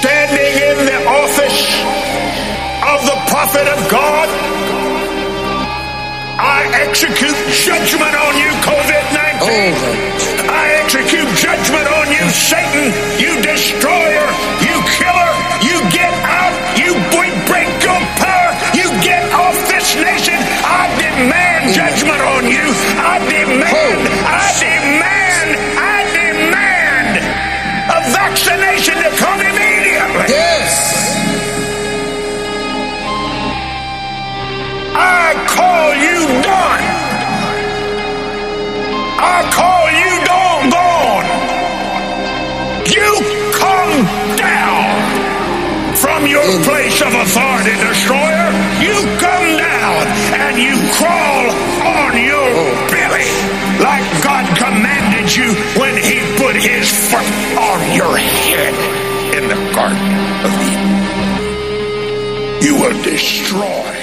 standing in the office of the prophet of God, I execute judgment on you, COVID 19. Oh, I execute judgment on you, Satan, you destroyer, you killer, you get out, you break your power, you get off this nation. I demand judgment on you. I demand. Oh. Your place of authority, destroyer. You come down and you crawl on your belly like God commanded you when He put His foot on your head in the Garden of Eden. You were destroyed.